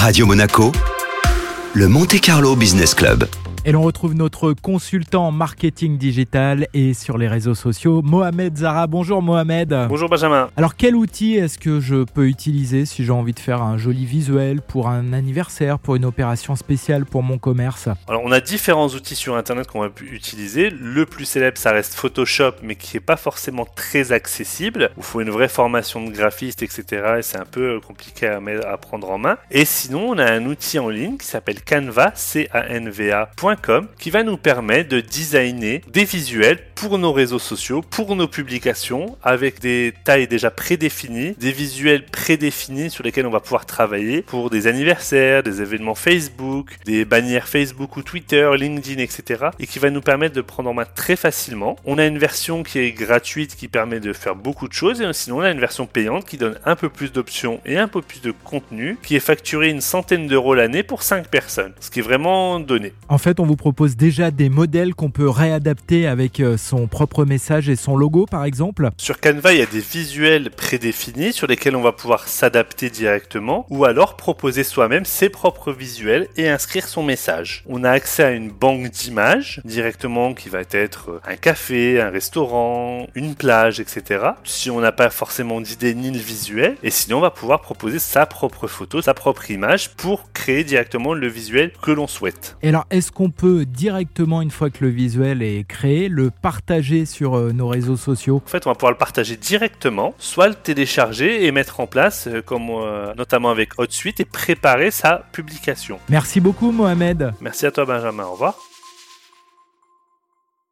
Radio Monaco, le Monte Carlo Business Club. Et l'on retrouve notre consultant en marketing digital et sur les réseaux sociaux, Mohamed Zara. Bonjour Mohamed. Bonjour Benjamin. Alors quel outil est-ce que je peux utiliser si j'ai envie de faire un joli visuel pour un anniversaire, pour une opération spéciale pour mon commerce? Alors on a différents outils sur Internet qu'on va utiliser. Le plus célèbre, ça reste Photoshop, mais qui n'est pas forcément très accessible. Il faut une vraie formation de graphiste, etc. Et c'est un peu compliqué à, à prendre en main. Et sinon, on a un outil en ligne qui s'appelle Canva, C-A-N-V-A qui va nous permettre de designer des visuels pour nos réseaux sociaux, pour nos publications, avec des tailles déjà prédéfinies, des visuels prédéfinis sur lesquels on va pouvoir travailler pour des anniversaires, des événements Facebook, des bannières Facebook ou Twitter, LinkedIn, etc. Et qui va nous permettre de prendre en main très facilement. On a une version qui est gratuite qui permet de faire beaucoup de choses et sinon on a une version payante qui donne un peu plus d'options et un peu plus de contenu qui est facturé une centaine d'euros l'année pour 5 personnes. Ce qui est vraiment donné. En fait, on vous propose déjà des modèles qu'on peut réadapter avec euh, son propre message et son logo par exemple Sur Canva, il y a des visuels prédéfinis sur lesquels on va pouvoir s'adapter directement ou alors proposer soi-même ses propres visuels et inscrire son message. On a accès à une banque d'images directement qui va être un café, un restaurant, une plage, etc. Si on n'a pas forcément d'idée ni le visuel, et sinon on va pouvoir proposer sa propre photo, sa propre image pour créer directement le visuel que l'on souhaite. Et alors est-ce qu'on peut directement une fois que le visuel est créé le partager sur euh, nos réseaux sociaux En fait, on va pouvoir le partager directement, soit le télécharger et mettre en place, euh, comme euh, notamment avec HotSuite, et préparer sa publication. Merci beaucoup, Mohamed. Merci à toi, Benjamin. Au revoir.